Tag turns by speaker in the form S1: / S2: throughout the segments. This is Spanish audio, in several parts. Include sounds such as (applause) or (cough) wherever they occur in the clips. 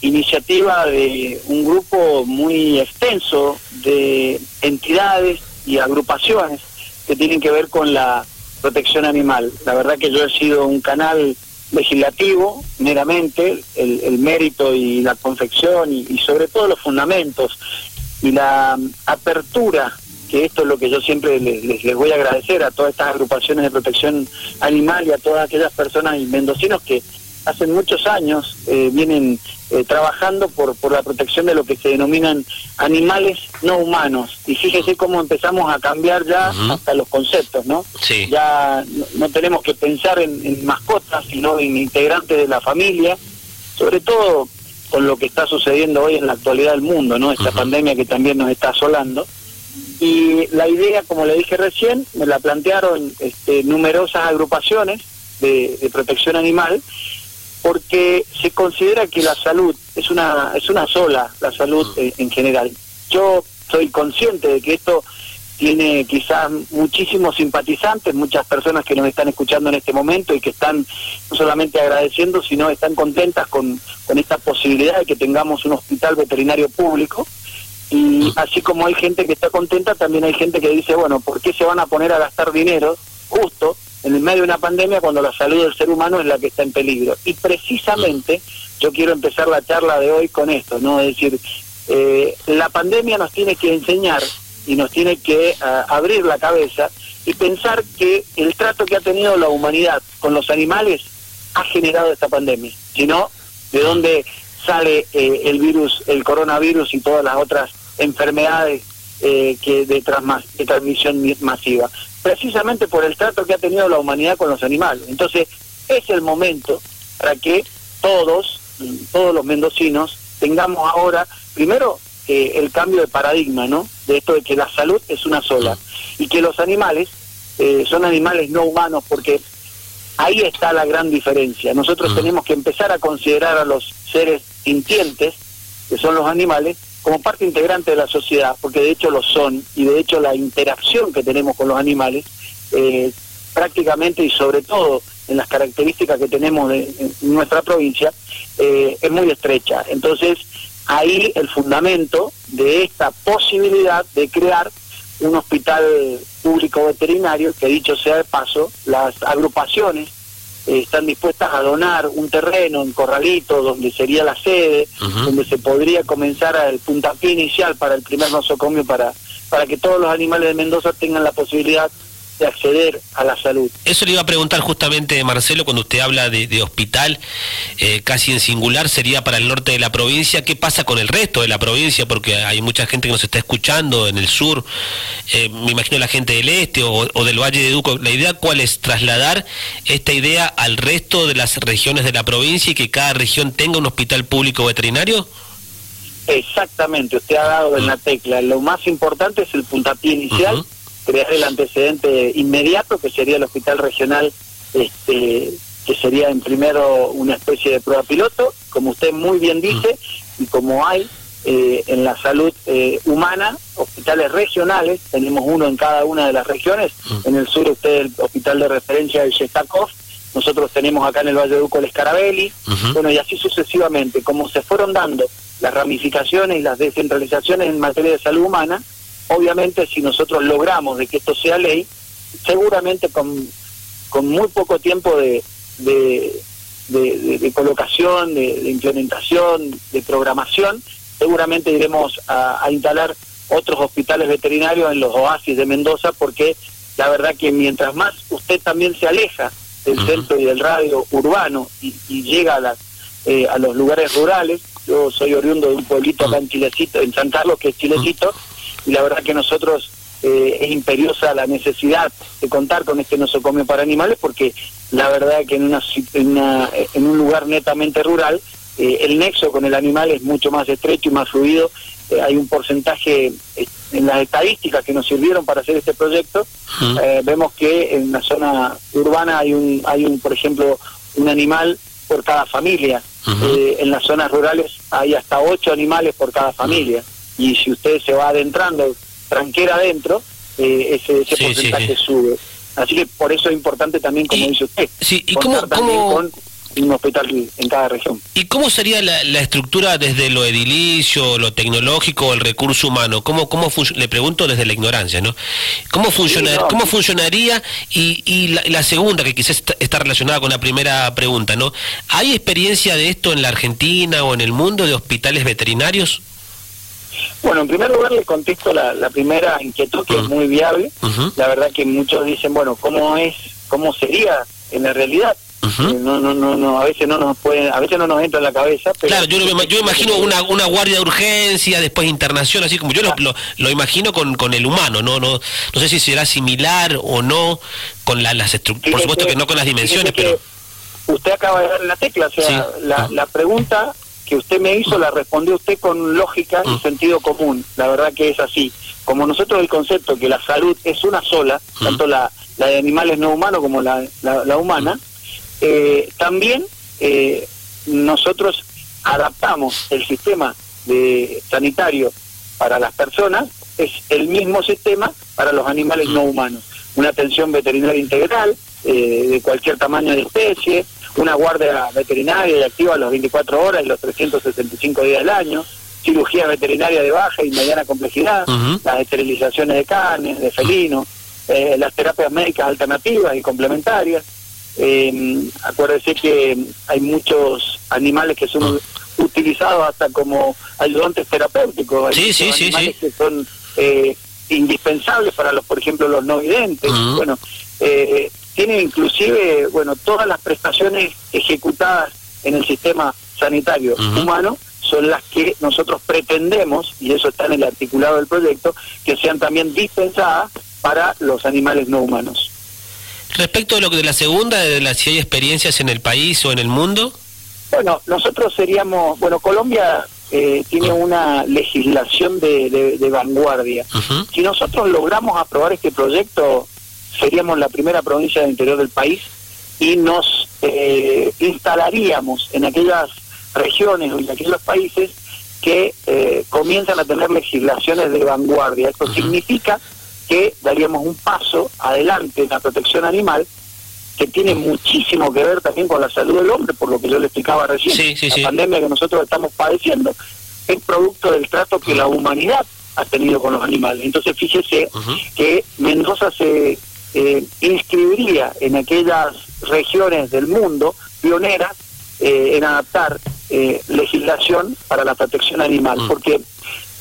S1: iniciativa de un grupo muy extenso de entidades y agrupaciones que tienen que ver con la protección animal. La verdad que yo he sido un canal legislativo, meramente, el, mérito y la confección y, sobre todo los fundamentos y la apertura, que esto es lo que yo siempre les, les, voy a agradecer a todas estas agrupaciones de protección animal y a todas aquellas personas y mendocinos que hace muchos años eh, vienen eh, trabajando por, por la protección de lo que se denominan animales no humanos. Y fíjese cómo empezamos a cambiar ya hasta los conceptos, ¿no? Ya no, tenemos que pensar en, mascotas, sino en integrantes de la familia, sobre todo con lo que está sucediendo hoy en la actualidad del mundo, ¿no? Esta pandemia que también nos está asolando. Y la idea, como le dije recién, me la plantearon este, numerosas agrupaciones de, de protección animal porque se considera que la salud es una es una sola, la salud en, general. Yo soy consciente de que esto tiene quizás muchísimos simpatizantes, muchas personas que nos están escuchando en este momento y que están no solamente agradeciendo, sino están contentas con, con esta posibilidad de que tengamos un hospital veterinario público. Y así como hay gente que está contenta, también hay gente que dice, bueno, ¿por qué se van a poner a gastar dinero justo en el medio de una pandemia cuando la salud del ser humano es la que está en peligro. Y precisamente yo quiero empezar la charla de hoy con esto, ¿no? Es decir, eh, la pandemia nos tiene que enseñar y nos tiene que ah, abrir la cabeza y pensar que el trato que ha tenido la humanidad con los animales ha generado esta pandemia, sino de dónde sale eh, el virus, el coronavirus y todas las otras enfermedades eh, que de transmisión masiva precisamente por el trato que ha tenido la humanidad con los animales. Entonces, es el momento para que todos, todos los mendocinos, tengamos ahora, primero, eh, el cambio de paradigma, ¿no? De esto de que la salud es una sola y que los animales eh, son animales no humanos porque ahí está la gran diferencia. Nosotros tenemos que empezar a considerar a los seres sintientes, que son los animales, como parte integrante de la sociedad, porque de hecho lo son, y de hecho la interacción que tenemos con los animales, eh, prácticamente y sobre todo en las características que tenemos de, en nuestra provincia, eh, es muy estrecha. Entonces, ahí el fundamento de esta posibilidad de crear un hospital público veterinario, que dicho sea de paso, las agrupaciones eh, están dispuestas a donar un terreno en Corralito, donde sería la sede, donde se podría comenzar el puntapié inicial para el primer nosocomio para, para que todos los animales de Mendoza tengan la posibilidad de acceder a la salud.
S2: Eso le iba a preguntar justamente, Marcelo, cuando usted habla de, hospital, eh, casi en singular, sería para el norte de la provincia. ¿Qué pasa con el resto de la provincia? Porque hay mucha gente que nos está escuchando en el sur, eh, me imagino la gente del este o, o, del Valle de Duco. ¿La idea cuál es? Trasladar esta idea al resto de las regiones de la provincia y que cada región tenga un hospital público veterinario?
S1: Exactamente, usted ha dado en la tecla. Lo más importante es el puntapié inicial crear el antecedente inmediato, que sería el hospital regional, este, que sería en primero una especie de prueba piloto, como usted muy bien dice, y como hay eh, en la salud eh, humana, hospitales regionales, tenemos uno en cada una de las regiones, en el sur usted el hospital de referencia de Shestakov, nosotros tenemos acá en el Valle de Duco el Escarabelli, bueno, y así sucesivamente, como se fueron dando las ramificaciones y las descentralizaciones en materia de salud humana, obviamente si nosotros logramos de que esto sea ley, seguramente con, con muy poco tiempo de, de, colocación, de, implementación, de programación, seguramente iremos a, instalar otros hospitales veterinarios en los oasis de Mendoza, porque la verdad que mientras más usted también se aleja del centro y del radio urbano y, llega a, las, eh, a los lugares rurales, yo soy oriundo de un pueblito acá en Chilecito, en San Carlos, que es Chilecito, y la verdad que nosotros eh, es imperiosa la necesidad de contar con este nosocomio para animales porque la verdad que en, una, en, un lugar netamente rural eh, el nexo con el animal es mucho más estrecho y más fluido. Eh, hay un porcentaje en las estadísticas que nos sirvieron para hacer este proyecto. vemos que en la zona urbana hay un, hay un, por ejemplo, un animal por cada familia. en las zonas rurales hay hasta ocho animales por cada familia y si usted se va adentrando tranquera adentro, eh, ese, porcentaje sube. Así que por eso es importante también, como dice usted,
S2: sí, ¿y cómo,
S1: un hospital en cada región.
S2: ¿Y cómo sería la, estructura desde lo edilicio, lo tecnológico, el recurso humano? ¿Cómo, cómo le pregunto desde la ignorancia, ¿no? ¿Cómo, cómo funcionaría? Y, la, segunda, que quizás está, relacionada con la primera pregunta, ¿no? ¿Hay experiencia de esto en la Argentina o en el mundo de hospitales veterinarios?
S1: Bueno, en primer lugar le contesto la, primera inquietud que es muy viable. La verdad que muchos dicen, bueno, ¿cómo es, cómo sería en la realidad? Eh, no, no, no, no, a veces no nos puede, a veces no nos entra en la cabeza.
S2: claro, yo, yo imagino una, una guardia de urgencia, después internación, así como yo lo, lo, imagino con, con el humano, no, no, no sé si será similar o no con la, las estructuras, por supuesto que no con las dimensiones, pero
S1: usted acaba de dar la tecla, o sea, la, la pregunta que usted me hizo la respondió usted con lógica y sentido común. La verdad que es así. Como nosotros el concepto que la salud es una sola, tanto la, la de animales no humanos como la, la humana, eh, también eh, nosotros adaptamos el sistema de sanitario para las personas, es el mismo sistema para los animales no humanos. Una atención veterinaria integral eh, de cualquier tamaño de especie, una guardia veterinaria y activa a las 24 horas y los 365 días del año, cirugía veterinaria de baja y mediana complejidad, las esterilizaciones de carnes, de felinos, las terapias médicas alternativas y complementarias, eh, acuérdese que hay muchos animales que son utilizados hasta como ayudantes terapéuticos.
S2: Hay sí, sí,
S1: animales que son eh, indispensables para los, por ejemplo, los no videntes. Bueno, tienen inclusive, bueno, todas las prestaciones ejecutadas en el sistema sanitario humano son las que nosotros pretendemos, y eso está en el articulado del proyecto, que sean también dispensadas para los animales no humanos.
S2: Respecto de lo de la segunda, de la, si hay experiencias en el país o en el mundo.
S1: Bueno, nosotros seríamos, bueno, Colombia eh, tiene una legislación de, vanguardia. Si nosotros logramos aprobar este proyecto, seríamos la primera provincia del interior del país y nos eh, instalaríamos en aquellas regiones o en aquellos países que eh, comienzan a tener legislaciones de vanguardia. Esto significa que daríamos un paso adelante en la protección animal que tiene muchísimo que ver también con la salud del hombre, por lo que yo le explicaba recién. la pandemia que nosotros estamos padeciendo es producto del trato que la humanidad ha tenido con los animales. Entonces fíjese que Mendoza se eh, inscribiría en aquellas regiones del mundo pioneras eh, en adaptar eh, legislación para la protección animal, porque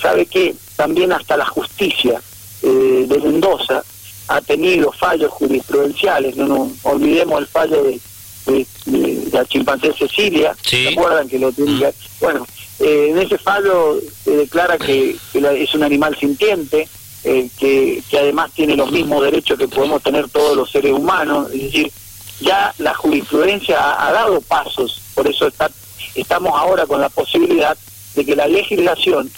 S1: sabe que también hasta la justicia eh, de Mendoza ha tenido fallos jurisprudenciales, no nos olvidemos el fallo de, la chimpancé Cecilia, ¿se acuerdan que lo tenía? Mm. Bueno, eh, en ese fallo se declara que, es un animal sintiente, eh, que, que además tiene los mismos derechos que podemos tener todos los seres humanos, es decir, ya la jurisprudencia ha, ha dado pasos, por eso está, estamos ahora con la posibilidad de que la legislación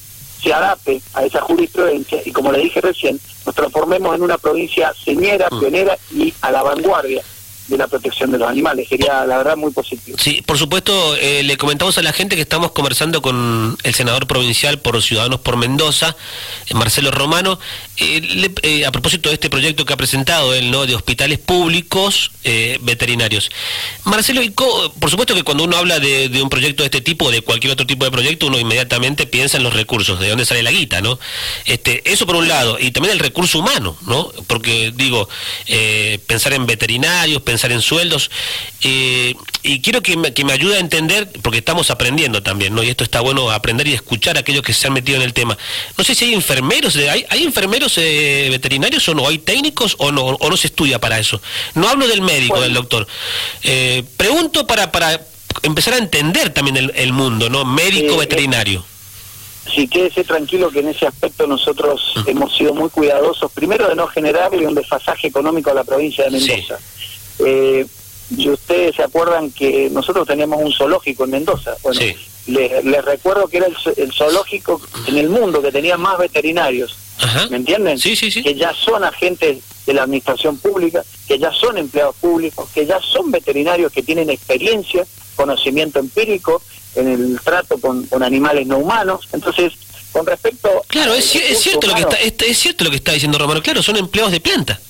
S1: se adapte a esa jurisprudencia y como le dije recién, nos transformemos en una provincia señera, mm. pionera y a la vanguardia de la protección de los animales. Sería, la verdad, muy positivo.
S2: Sí, por supuesto, eh, le comentamos a la gente que estamos conversando con el senador provincial por Ciudadanos por Mendoza, eh, Marcelo Romano, eh, a propósito de este proyecto que ha presentado él, ¿no?, de hospitales públicos veterinarios. Marcelo, por supuesto que cuando uno habla de, un proyecto de este tipo, de cualquier otro tipo de proyecto, uno inmediatamente piensa en los recursos, de dónde sale la guita, ¿no? Este, eso por un lado, y también el recurso humano, ¿no? Porque, digo, pensar en veterinarios, pensar en sueldos. Eh, y quiero que me, que me ayude a entender, porque estamos aprendiendo también, ¿no? Y esto está bueno aprender y escuchar a aquellos que se han metido en el tema. No sé si hay enfermeros, ¿hay, hay enfermeros eh, veterinarios o no? ¿Hay técnicos o no, o no se estudia para eso? No hablo del médico, del doctor. Eh, pregunto para, para empezar a entender también el, mundo, ¿no? Médico veterinario.
S1: Sí, quédese tranquilo que en ese aspecto nosotros hemos sido muy cuidadosos, primero de no generarle un desfasaje económico a la provincia de Mendoza. Eh, y ustedes se acuerdan que nosotros teníamos un zoológico en Mendoza. Bueno, les, recuerdo que era el, zoológico en el mundo que tenía más veterinarios. ¿Me entienden?
S2: Sí, sí, sí.
S1: Que ya son agentes de la administración pública, que ya son empleados públicos, que ya son veterinarios que tienen experiencia, conocimiento empírico en el trato con, animales no humanos. Entonces, con respecto...
S2: Claro, es, cierto lo que está, es, es cierto lo que está diciendo Romano. Claro, son empleados de planta.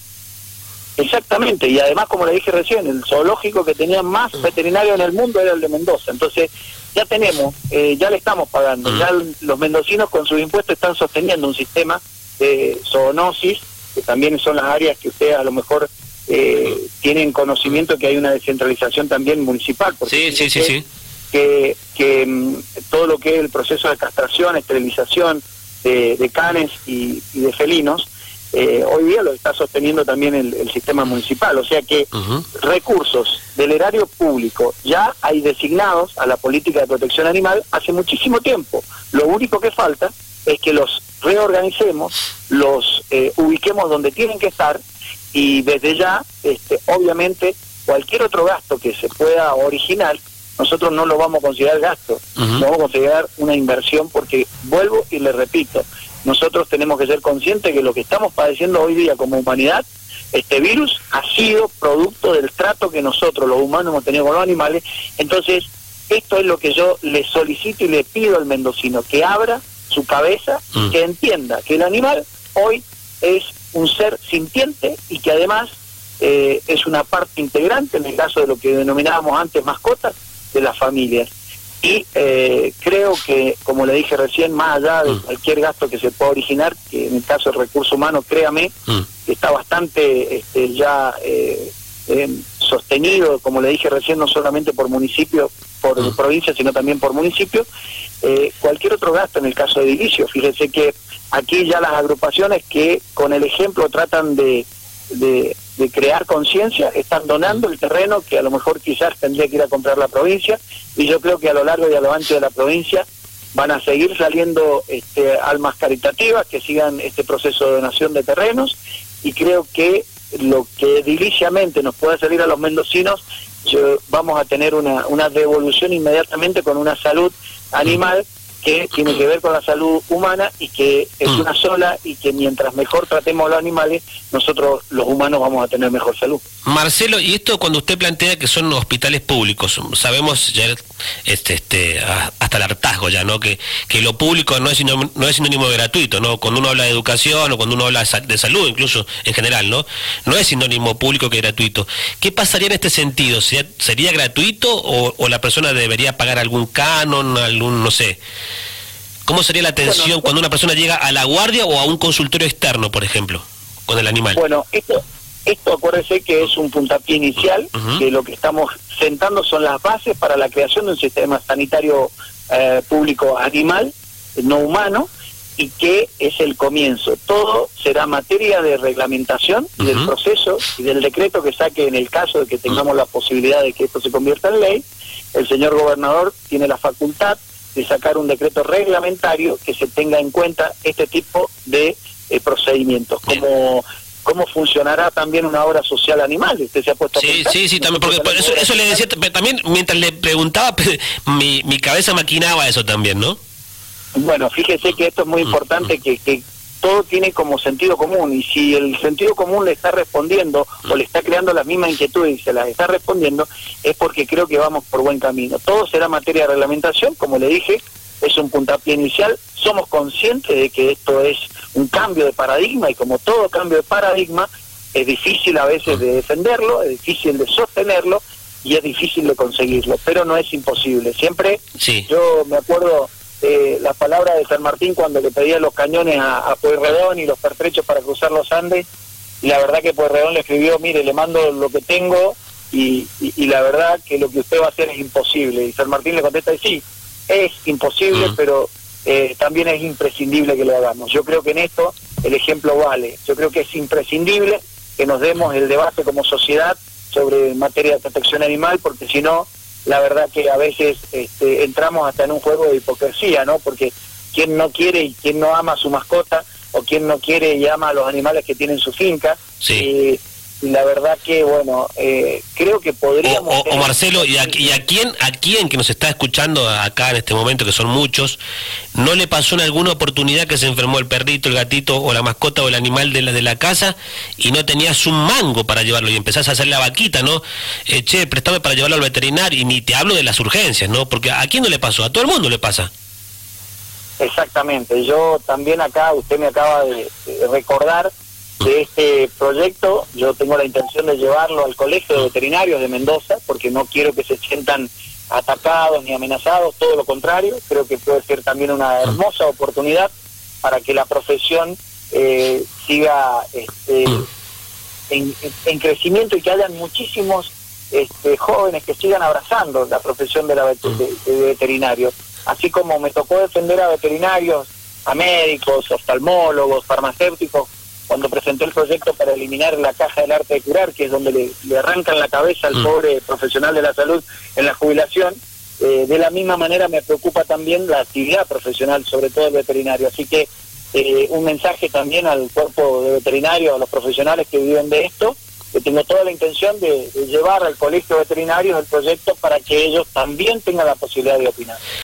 S1: Exactamente, y además, como le dije recién, el zoológico que tenía más veterinario en el mundo era el de Mendoza. Entonces, ya tenemos, eh, ya le estamos pagando, ya los mendocinos con sus impuestos están sosteniendo un sistema de zoonosis, que también son las áreas que usted a lo mejor eh, tienen conocimiento que hay una descentralización también municipal.
S2: Porque sí, sí, sí, sí.
S1: Que, que mm, todo lo que es el proceso de castración, esterilización de, canes y de felinos, eh, hoy día lo está sosteniendo también el, sistema municipal. O sea que recursos del erario público ya hay designados a la política de protección animal hace muchísimo tiempo. Lo único que falta es que los reorganicemos, los eh, ubiquemos donde tienen que estar y desde ya, este, obviamente, cualquier otro gasto que se pueda originar, nosotros no lo vamos a considerar gasto, lo vamos a considerar una inversión porque, vuelvo y le repito, nosotros tenemos que ser conscientes que lo que estamos padeciendo hoy día como humanidad, este virus ha sido producto del trato que nosotros los humanos hemos tenido con los animales. Entonces, esto es lo que yo le solicito y le pido al mendocino, que abra su cabeza, mm. que entienda que el animal hoy es un ser sintiente y que además eh, es una parte integrante, en el caso de lo que denominábamos antes mascotas, de las familias y eh, creo que, como le dije recién, más allá de mm. cualquier gasto que se pueda originar, que en el caso del recurso humano, créame, mm. está bastante este, ya eh, eh, sostenido, como le dije recién, no solamente por municipio, por mm. provincia, sino también por municipio, cualquier otro gasto en el caso de edilicio. Fíjense que aquí ya las agrupaciones que con el ejemplo tratan de, de, crear conciencia, están donando el terreno que a lo mejor quizás tendría que ir a comprar la provincia y yo creo que a lo largo y a lo ancho de la provincia van a seguir saliendo este, almas caritativas que sigan este proceso de donación de terrenos y creo que lo que ediliciamente nos pueda salir a los mendocinos, vamos a tener una, una devolución inmediatamente con una salud animal que tiene que ver con la salud humana y que es mm. una sola y que mientras mejor tratemos a los animales, nosotros los humanos vamos a tener mejor salud.
S2: Marcelo, y esto cuando usted plantea que son hospitales públicos, sabemos ya este, este, hasta el hartazgo ya, ¿no? Que, que lo público no es, sinónimo, no es sinónimo de gratuito, ¿no? Cuando uno habla de educación o cuando uno habla de salud, incluso en general, ¿no? No es sinónimo público que gratuito. ¿Qué pasaría en este sentido? ¿Sería gratuito o, o la persona debería pagar algún canon, algún, no sé? ¿Cómo sería la atención cuando una persona llega a la guardia o a un consultorio externo, por ejemplo, con el animal?
S1: Bueno, esto, esto acuérdese que es un puntapié inicial, que lo que estamos sentando son las bases para la creación de un sistema sanitario eh, público animal, no humano, y que es el comienzo. Todo será materia de reglamentación y del proceso y del decreto que saque en el caso de que tengamos la posibilidad de que esto se convierta en ley. El señor gobernador tiene la facultad de sacar un decreto reglamentario que se tenga en cuenta este tipo de eh, procedimientos, como cómo funcionará también una obra social animal. ¿Usted se ha puesto
S2: Sí, sí, sí, también, porque eso, eso, le decía, también mientras le preguntaba, (laughs) mi, mi cabeza maquinaba eso también, ¿no?
S1: Bueno, fíjese que esto es muy mm, importante, mm. que, que todo tiene como sentido común y si el sentido común le está respondiendo o le está creando las mismas inquietudes y se las está respondiendo es porque creo que vamos por buen camino. Todo será materia de reglamentación, como le dije, es un puntapié inicial. Somos conscientes de que esto es un cambio de paradigma y como todo cambio de paradigma es difícil a veces de defenderlo, es difícil de sostenerlo y es difícil de conseguirlo, pero no es imposible. Siempre yo me acuerdo eh, la palabra de San Martín cuando le pedía los cañones a, a Pueyrredón y los pertrechos para cruzar los Andes, y la verdad que Pueyrredón le escribió, mire, le mando lo que tengo y, la verdad que lo que usted va a hacer es imposible. Y San Martín le contesta, sí, es imposible, pero eh, también es imprescindible que lo hagamos. Yo creo que en esto el ejemplo vale. Yo creo que es imprescindible que nos demos el debate como sociedad sobre materia de protección animal, porque si no, la verdad que a veces este, entramos hasta en un juego de hipocresía, ¿no? Porque quien no quiere y quien no ama a su mascota o quien no quiere y ama a los animales que tienen su finca.
S2: Sí. Eh,
S1: y la verdad que bueno eh, creo que podríamos
S2: o, Marcelo y a, y a quién a quién que nos está escuchando acá en este momento que son muchos no le pasó en alguna oportunidad que se enfermó el perrito el gatito o la mascota o el animal de la de la casa y no tenías un mango para llevarlo y empezás a hacer la vaquita no eh, che préstame para llevarlo al veterinario y ni te hablo de las urgencias no porque a quién no le pasó a todo el mundo le pasa.
S1: Exactamente. Yo también acá usted me acaba de recordar de este proyecto. Yo tengo la intención de llevarlo al Colegio de Veterinarios de Mendoza, porque no quiero que se sientan atacados ni amenazados, todo lo contrario. Creo que puede ser también una hermosa oportunidad para que la profesión eh, siga este, en, crecimiento y que hayan muchísimos este, jóvenes que sigan abrazando la profesión de, la de, veterinario. Así como me tocó defender a veterinarios, a médicos, oftalmólogos, farmacéuticos, cuando presenté el proyecto para eliminar la caja del arte de curar, que es donde le, arrancan la cabeza al mm. pobre profesional de la salud en la jubilación, eh, de la misma manera me preocupa también la actividad profesional, sobre todo el veterinario. Así que eh, un mensaje también al cuerpo de veterinarios, a los profesionales que viven de esto, que tengo toda la intención de, de llevar al colegio veterinario el proyecto para que ellos también tengan la posibilidad de opinar.